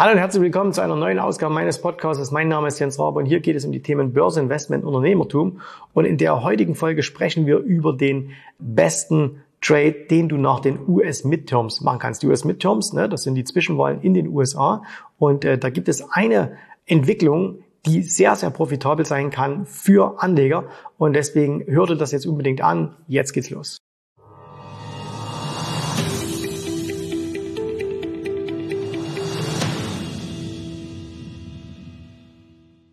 Hallo und herzlich willkommen zu einer neuen Ausgabe meines Podcasts. Mein Name ist Jens Rabe und hier geht es um die Themen Börse, Investment, Unternehmertum. Und in der heutigen Folge sprechen wir über den besten Trade, den du nach den US Midterms machen kannst. Die US Midterms, ne, das sind die Zwischenwahlen in den USA. Und äh, da gibt es eine Entwicklung, die sehr, sehr profitabel sein kann für Anleger. Und deswegen hörte das jetzt unbedingt an. Jetzt geht's los.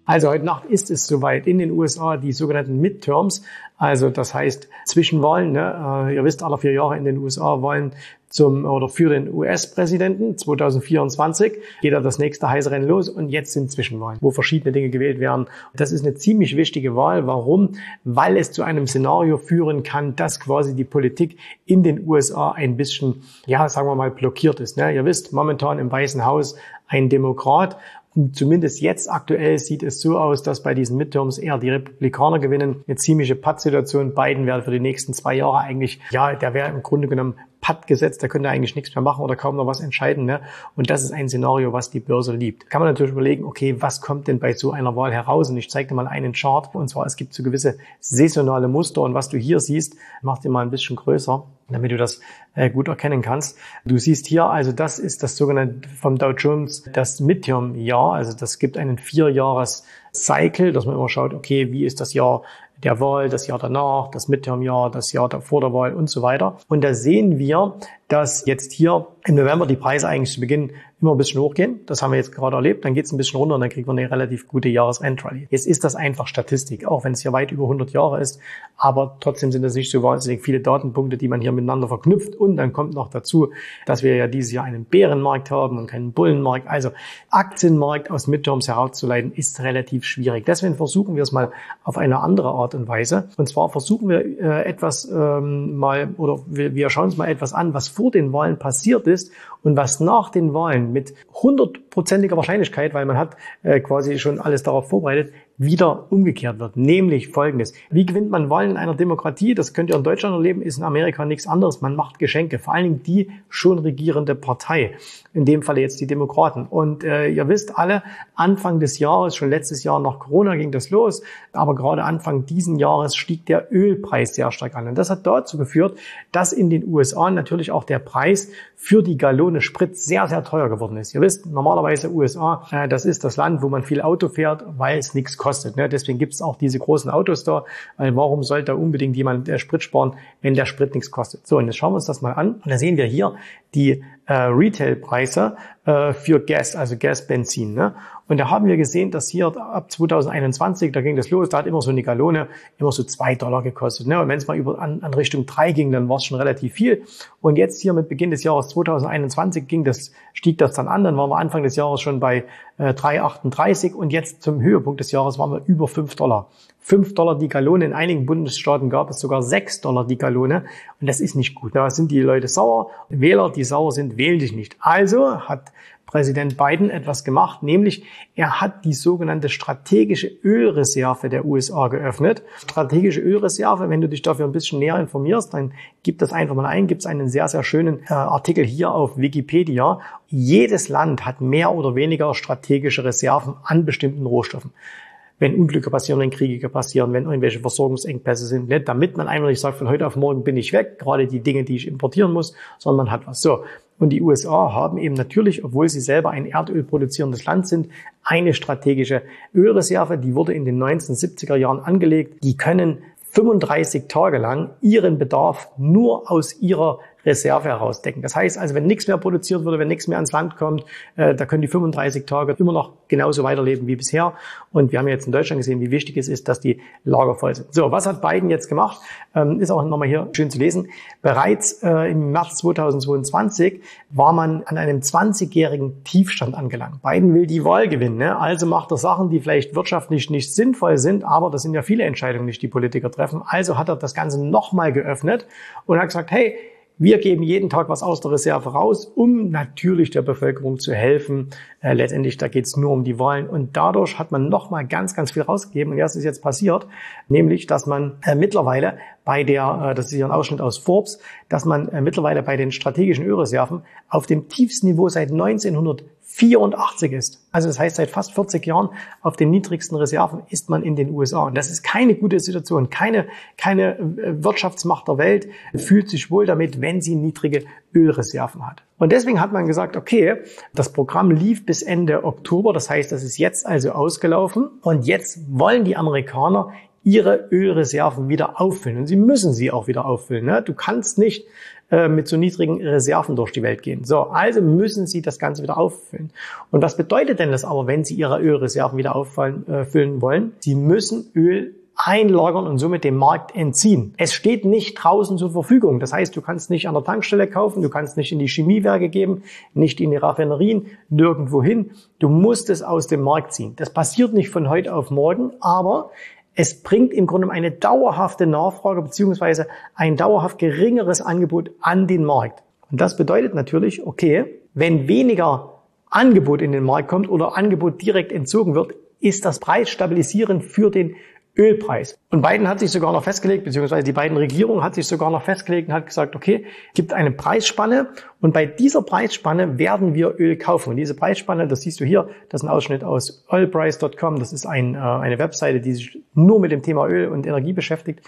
Also heute Nacht ist es soweit in den USA die sogenannten Midterms, also das heißt Zwischenwahlen. Ne? Äh, ihr wisst, alle vier Jahre in den USA Wahlen zum oder für den US-Präsidenten 2024 geht da das nächste heiße Rennen los und jetzt sind Zwischenwahlen, wo verschiedene Dinge gewählt werden. Das ist eine ziemlich wichtige Wahl. Warum? Weil es zu einem Szenario führen kann, dass quasi die Politik in den USA ein bisschen, ja, sagen wir mal, blockiert ist. Ne? Ihr wisst, momentan im Weißen Haus ein Demokrat Zumindest jetzt aktuell sieht es so aus, dass bei diesen Midterms eher die Republikaner gewinnen. Eine ziemliche Pattsituation. Biden wäre für die nächsten zwei Jahre eigentlich, ja, der wäre im Grunde genommen Patt gesetzt, der könnte eigentlich nichts mehr machen oder kaum noch was entscheiden. Ne? Und das ist ein Szenario, was die Börse liebt. Kann man natürlich überlegen, okay, was kommt denn bei so einer Wahl heraus? Und ich zeige dir mal einen Chart. Und zwar, es gibt so gewisse saisonale Muster. Und was du hier siehst, mach dir mal ein bisschen größer damit du das äh, gut erkennen kannst. Du siehst hier, also das ist das sogenannte vom Dow Jones, das Midterm-Jahr. Also das gibt einen Vierjahres-Cycle, dass man immer schaut, okay, wie ist das Jahr der Wahl, das Jahr danach, das Midterm-Jahr, das Jahr vor der Wahl und so weiter. Und da sehen wir, dass jetzt hier im November die Preise eigentlich zu Beginn immer ein bisschen hochgehen. Das haben wir jetzt gerade erlebt. Dann geht es ein bisschen runter und dann kriegt man eine relativ gute Jahresendrallye. Jetzt ist das einfach Statistik, auch wenn es hier weit über 100 Jahre ist. Aber trotzdem sind das nicht so wahnsinnig viele Datenpunkte, die man hier miteinander verknüpft. Und dann kommt noch dazu, dass wir ja dieses Jahr einen Bärenmarkt haben und keinen Bullenmarkt. Also Aktienmarkt aus Midterms herauszuleiten ist relativ schwierig. Deswegen versuchen wir es mal auf eine andere Art und Weise. Und zwar versuchen wir äh, etwas ähm, mal oder wir, wir schauen uns mal etwas an, was vor den Wahlen passiert ist und was nach den Wahlen mit hundertprozentiger Wahrscheinlichkeit, weil man hat äh, quasi schon alles darauf vorbereitet, wieder umgekehrt wird. Nämlich folgendes. Wie gewinnt man Wahlen in einer Demokratie? Das könnt ihr in Deutschland erleben, ist in Amerika nichts anderes. Man macht Geschenke. Vor allen Dingen die schon regierende Partei. In dem Falle jetzt die Demokraten. Und äh, ihr wisst alle, Anfang des Jahres, schon letztes Jahr nach Corona ging das los, aber gerade Anfang diesen Jahres stieg der Ölpreis sehr stark an. Und das hat dazu geführt, dass in den USA natürlich auch der Preis für die Gallone Sprit sehr, sehr teuer geworden ist. Ihr wisst, normalerweise USA, äh, das ist das Land, wo man viel Auto fährt, weil es nichts kostet kostet. Ne? Deswegen gibt es auch diese großen Autos da, weil warum sollte da unbedingt jemand äh, Sprit sparen, wenn der Sprit nichts kostet? So, und jetzt schauen wir uns das mal an. Und da sehen wir hier die äh, Retailpreise äh, für Gas, also Gasbenzin. Ne? Und da haben wir gesehen, dass hier ab 2021, da ging das los, da hat immer so eine Gallone immer so zwei Dollar gekostet. Ne? Und wenn es mal über an, an Richtung drei ging, dann war es schon relativ viel. Und jetzt hier mit Beginn des Jahres 2021 ging das, stieg das dann an. Dann waren wir Anfang des Jahres schon bei äh, 3,38 und jetzt zum Höhepunkt des Jahres waren wir über fünf Dollar. 5 Dollar die Gallone. In einigen Bundesstaaten gab es sogar 6 Dollar die Gallone. Und das ist nicht gut. Da sind die Leute sauer. Wähler, die sauer sind, wählen dich nicht. Also hat Präsident Biden etwas gemacht, nämlich er hat die sogenannte strategische Ölreserve der USA geöffnet. Strategische Ölreserve, wenn du dich dafür ein bisschen näher informierst, dann gib das einfach mal ein, gibt es einen sehr, sehr schönen äh, Artikel hier auf Wikipedia. Jedes Land hat mehr oder weniger strategische Reserven an bestimmten Rohstoffen wenn Unglücke passieren, wenn Kriege passieren, wenn irgendwelche Versorgungsengpässe sind, nicht, damit man einfach nicht sagt, von heute auf morgen bin ich weg, gerade die Dinge, die ich importieren muss, sondern man hat was. So. Und die USA haben eben natürlich, obwohl sie selber ein Erdöl produzierendes Land sind, eine strategische Ölreserve, die wurde in den 1970er Jahren angelegt. Die können 35 Tage lang ihren Bedarf nur aus ihrer Reserve herausdecken. Das heißt also, wenn nichts mehr produziert wurde, wenn nichts mehr ans Land kommt, äh, da können die 35 Tage immer noch genauso weiterleben wie bisher. Und wir haben jetzt in Deutschland gesehen, wie wichtig es ist, dass die Lager voll sind. So, was hat Biden jetzt gemacht? Ähm, ist auch nochmal hier schön zu lesen. Bereits äh, im März 2022 war man an einem 20-jährigen Tiefstand angelangt. Biden will die Wahl gewinnen. Ne? Also macht er Sachen, die vielleicht wirtschaftlich nicht sinnvoll sind, aber das sind ja viele Entscheidungen, die Politiker treffen. Also hat er das Ganze nochmal geöffnet und hat gesagt, hey, wir geben jeden Tag was aus der Reserve raus, um natürlich der Bevölkerung zu helfen. Äh, letztendlich, da geht es nur um die Wahlen. Und dadurch hat man nochmal ganz, ganz viel rausgegeben. Und das ist jetzt passiert, nämlich, dass man äh, mittlerweile bei der, äh, das ist hier ein Ausschnitt aus Forbes, dass man äh, mittlerweile bei den strategischen Ölreserven auf dem tiefsten Niveau seit 1900 84 ist. Also das heißt, seit fast 40 Jahren auf den niedrigsten Reserven ist man in den USA. Und das ist keine gute Situation. Keine, keine äh, Wirtschaftsmacht der Welt fühlt sich wohl damit, wenn sie niedrige Ölreserven hat. Und deswegen hat man gesagt, okay, das Programm lief bis Ende Oktober. Das heißt, das ist jetzt also ausgelaufen. Und jetzt wollen die Amerikaner ihre Ölreserven wieder auffüllen. Und sie müssen sie auch wieder auffüllen. Ne? Du kannst nicht äh, mit so niedrigen Reserven durch die Welt gehen. So, also müssen sie das Ganze wieder auffüllen. Und was bedeutet denn das aber, wenn sie ihre Ölreserven wieder auffüllen äh, wollen? Sie müssen Öl einlagern und somit dem Markt entziehen. Es steht nicht draußen zur Verfügung. Das heißt, du kannst nicht an der Tankstelle kaufen, du kannst nicht in die Chemiewerke geben, nicht in die Raffinerien, nirgendwo hin. Du musst es aus dem Markt ziehen. Das passiert nicht von heute auf morgen, aber es bringt im Grunde eine dauerhafte Nachfrage beziehungsweise ein dauerhaft geringeres Angebot an den Markt. Und das bedeutet natürlich, okay, wenn weniger Angebot in den Markt kommt oder Angebot direkt entzogen wird, ist das preisstabilisierend für den Ölpreis. Und Biden hat sich sogar noch festgelegt, beziehungsweise die beiden Regierungen hat sich sogar noch festgelegt und hat gesagt, okay, gibt eine Preisspanne und bei dieser Preisspanne werden wir Öl kaufen. Und diese Preisspanne, das siehst du hier, das ist ein Ausschnitt aus oilprice.com. Das ist ein, äh, eine Webseite, die sich nur mit dem Thema Öl und Energie beschäftigt.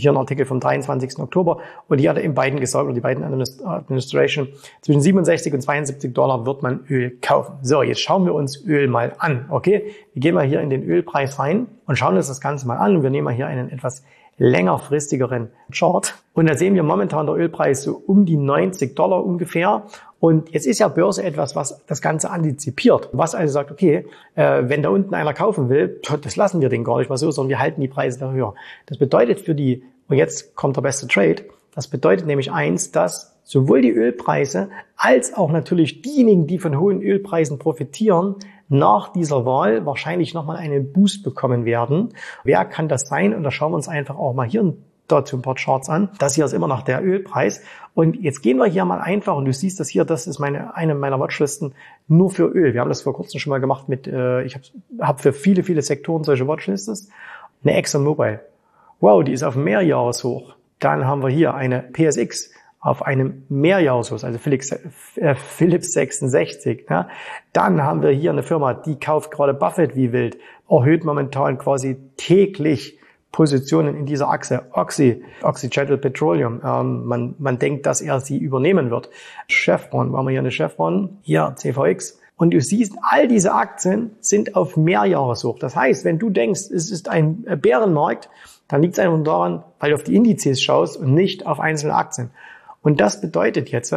Hier ein Artikel vom 23. Oktober. Und die hatte eben Biden gesagt, oder die Biden Administration, zwischen 67 und 72 Dollar wird man Öl kaufen. So, jetzt schauen wir uns Öl mal an. Okay, wir gehen mal hier in den Ölpreis rein und schauen uns das Ganze mal an. Und wir nehmen mal hier einen etwas längerfristigeren Chart. Und da sehen wir momentan der Ölpreis so um die 90 Dollar ungefähr. Und jetzt ist ja Börse etwas, was das Ganze antizipiert. Was also sagt, okay, äh, wenn da unten einer kaufen will, das lassen wir den gar nicht mal so, sondern wir halten die Preise da höher. Das bedeutet für die, und jetzt kommt der beste Trade, das bedeutet nämlich eins, dass sowohl die Ölpreise als auch natürlich diejenigen, die von hohen Ölpreisen profitieren, nach dieser Wahl wahrscheinlich nochmal einen Boost bekommen werden. Wer kann das sein? Und da schauen wir uns einfach auch mal hier dazu ein paar Charts an. Das hier ist immer noch der Ölpreis. Und jetzt gehen wir hier mal einfach, und du siehst das hier, das ist meine, eine meiner Watchlisten nur für Öl. Wir haben das vor kurzem schon mal gemacht mit, äh, ich habe hab für viele, viele Sektoren solche Watchlists. Eine ExxonMobil. Wow, die ist auf Mehrjahreshoch. Dann haben wir hier eine PSX auf einem Mehrjahreshoch, also Philips, äh, Philips 66. Ja. Dann haben wir hier eine Firma, die kauft gerade Buffett wie wild, erhöht momentan quasi täglich Positionen in dieser Achse. Oxy, Oxygetal Petroleum. Ähm, man, man denkt, dass er sie übernehmen wird. Chevron, waren wir hier eine Chevron? Hier CVX. Und du siehst, all diese Aktien sind auf Mehrjahreshoch. Das heißt, wenn du denkst, es ist ein Bärenmarkt, dann liegt es einfach daran, weil du auf die Indizes schaust und nicht auf einzelne Aktien. Und das bedeutet jetzt,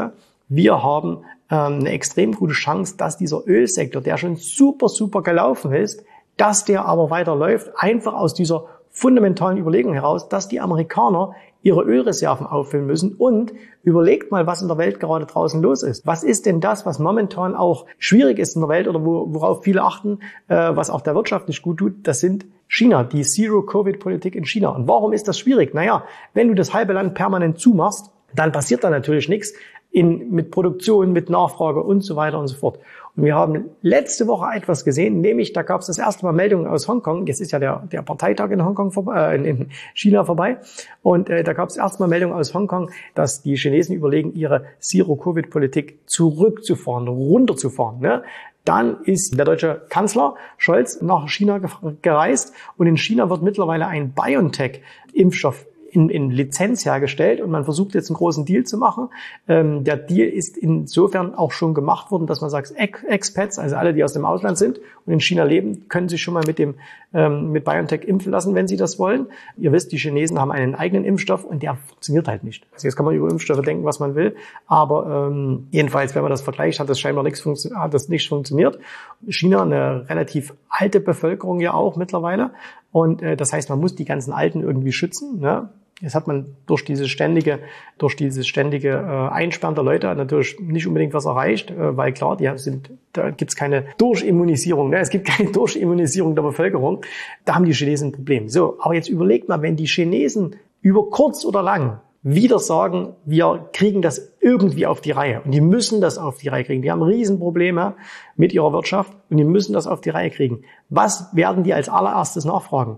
wir haben ähm, eine extrem gute Chance, dass dieser Ölsektor, der schon super, super gelaufen ist, dass der aber weiterläuft, einfach aus dieser fundamentalen Überlegung heraus, dass die Amerikaner ihre Ölreserven auffüllen müssen und überlegt mal, was in der Welt gerade draußen los ist. Was ist denn das, was momentan auch schwierig ist in der Welt oder worauf viele achten, äh, was auch der Wirtschaft nicht gut tut? Das sind China, die Zero-Covid-Politik in China. Und warum ist das schwierig? Naja, wenn du das halbe Land permanent zumachst, dann passiert da natürlich nichts in, mit Produktion, mit Nachfrage und so weiter und so fort. Und wir haben letzte Woche etwas gesehen, nämlich da gab es das erste Mal Meldungen aus Hongkong. Jetzt ist ja der, der Parteitag in Hongkong vorbei, äh, in China vorbei. Und äh, da gab es erstmal Meldungen aus Hongkong, dass die Chinesen überlegen, ihre Zero-Covid-Politik zurückzufahren, runterzufahren. Ne? Dann ist der deutsche Kanzler Scholz nach China gereist und in China wird mittlerweile ein BioNTech-Impfstoff in, in Lizenz hergestellt und man versucht jetzt einen großen Deal zu machen. Ähm, der Deal ist insofern auch schon gemacht worden, dass man sagt, Expats, also alle, die aus dem Ausland sind und in China leben, können sich schon mal mit dem ähm, mit BioNTech impfen lassen, wenn sie das wollen. Ihr wisst, die Chinesen haben einen eigenen Impfstoff und der funktioniert halt nicht. Also jetzt kann man über Impfstoffe denken, was man will, aber ähm, jedenfalls, wenn man das vergleicht, hat das scheinbar nichts hat das nicht funktioniert. China eine relativ alte Bevölkerung ja auch mittlerweile und äh, das heißt, man muss die ganzen Alten irgendwie schützen. Ne? Jetzt hat man durch dieses ständige, durch dieses ständige äh, Einsperren der Leute natürlich nicht unbedingt was erreicht, äh, weil klar, die sind, da gibt's keine Durchimmunisierung. Ne? Es gibt keine Durchimmunisierung der Bevölkerung. Da haben die Chinesen ein Problem. So, aber jetzt überlegt mal, wenn die Chinesen über kurz oder lang wieder sagen, wir kriegen das irgendwie auf die Reihe. Und die müssen das auf die Reihe kriegen. Die haben Riesenprobleme mit ihrer Wirtschaft und die müssen das auf die Reihe kriegen. Was werden die als allererstes nachfragen?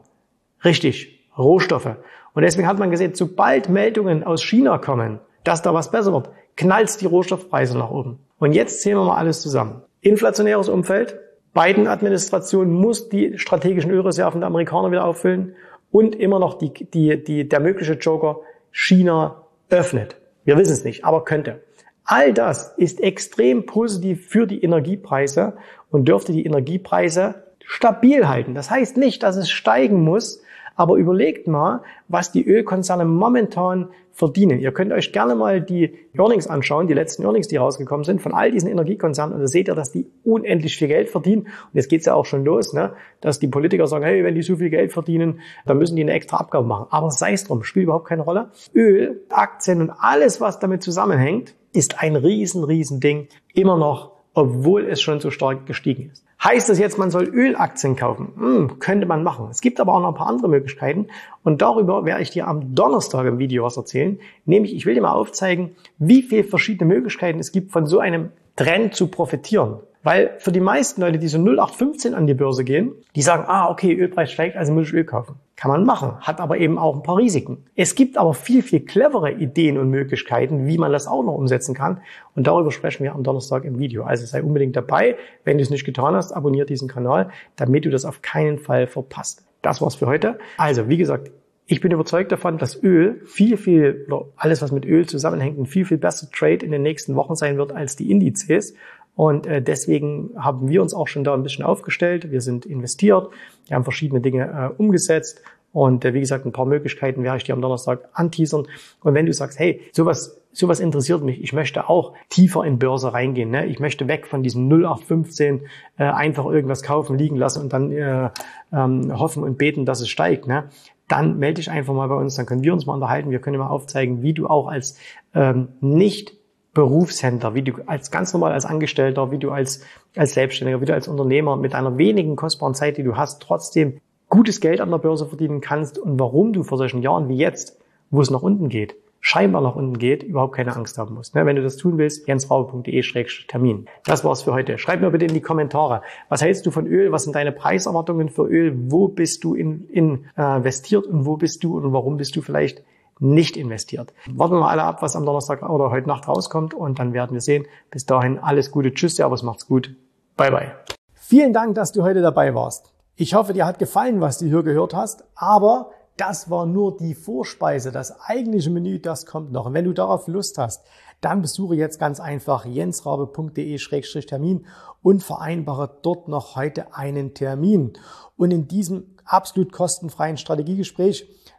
Richtig, Rohstoffe. Und deswegen hat man gesehen, sobald Meldungen aus China kommen, dass da was besser wird, knallt die Rohstoffpreise nach oben. Und jetzt zählen wir mal alles zusammen. inflationäres Umfeld. Biden-Administration muss die strategischen Ölreserven der Amerikaner wieder auffüllen und immer noch die, die, die, der mögliche Joker China öffnet. Wir wissen es nicht, aber könnte. All das ist extrem positiv für die Energiepreise und dürfte die Energiepreise stabil halten. Das heißt nicht, dass es steigen muss, aber überlegt mal, was die Ölkonzerne momentan verdienen. Ihr könnt euch gerne mal die Earnings anschauen, die letzten Earnings, die rausgekommen sind von all diesen Energiekonzernen. Und da seht ihr, dass die unendlich viel Geld verdienen. Und jetzt geht's ja auch schon los, ne? dass die Politiker sagen, hey, wenn die so viel Geld verdienen, dann müssen die eine extra Abgabe machen. Aber sei es drum, spielt überhaupt keine Rolle. Öl, Aktien und alles, was damit zusammenhängt, ist ein riesen, riesen Ding. Immer noch obwohl es schon so stark gestiegen ist. Heißt das jetzt, man soll Ölaktien kaufen? Hm, könnte man machen. Es gibt aber auch noch ein paar andere Möglichkeiten und darüber werde ich dir am Donnerstag im Video was erzählen. Nämlich, ich will dir mal aufzeigen, wie viele verschiedene Möglichkeiten es gibt, von so einem Trend zu profitieren. Weil für die meisten Leute, die so 0815 an die Börse gehen, die sagen, ah, okay, Ölpreis steigt, also muss ich Öl kaufen. Kann man machen, hat aber eben auch ein paar Risiken. Es gibt aber viel, viel clevere Ideen und Möglichkeiten, wie man das auch noch umsetzen kann. Und darüber sprechen wir am Donnerstag im Video. Also sei unbedingt dabei. Wenn du es nicht getan hast, abonniere diesen Kanal, damit du das auf keinen Fall verpasst. Das war's für heute. Also, wie gesagt, ich bin überzeugt davon, dass Öl viel, viel, alles was mit Öl zusammenhängt, ein viel, viel besser Trade in den nächsten Wochen sein wird als die Indizes. Und äh, deswegen haben wir uns auch schon da ein bisschen aufgestellt. Wir sind investiert, wir haben verschiedene Dinge äh, umgesetzt. Und äh, wie gesagt, ein paar Möglichkeiten werde ich dir am Donnerstag anteasern. Und wenn du sagst, hey, sowas, sowas interessiert mich, ich möchte auch tiefer in Börse reingehen, ne? ich möchte weg von diesem 0815 äh, einfach irgendwas kaufen, liegen lassen und dann äh, ähm, hoffen und beten, dass es steigt, ne? dann melde dich einfach mal bei uns, dann können wir uns mal unterhalten, wir können dir mal aufzeigen, wie du auch als ähm, nicht Berufshändler, wie du als ganz normal als Angestellter, wie du als, als Selbstständiger, wie du als Unternehmer mit einer wenigen kostbaren Zeit, die du hast, trotzdem gutes Geld an der Börse verdienen kannst und warum du vor solchen Jahren wie jetzt, wo es nach unten geht, scheinbar nach unten geht, überhaupt keine Angst haben musst. Ne, wenn du das tun willst, jensraube.de-termin. Das war's für heute. Schreib mir bitte in die Kommentare. Was hältst du von Öl? Was sind deine Preiserwartungen für Öl? Wo bist du äh, investiert und wo bist du und warum bist du vielleicht nicht investiert. Warten wir alle ab, was am Donnerstag oder heute Nacht rauskommt und dann werden wir sehen. Bis dahin alles Gute. Tschüss, Servus, macht's gut. Bye, bye. Vielen Dank, dass du heute dabei warst. Ich hoffe, dir hat gefallen, was du hier gehört hast, aber das war nur die Vorspeise. Das eigentliche Menü, das kommt noch. Und wenn du darauf Lust hast, dann besuche jetzt ganz einfach jensrabe.de-termin und vereinbare dort noch heute einen Termin. Und in diesem absolut kostenfreien Strategiegespräch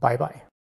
Bye bye.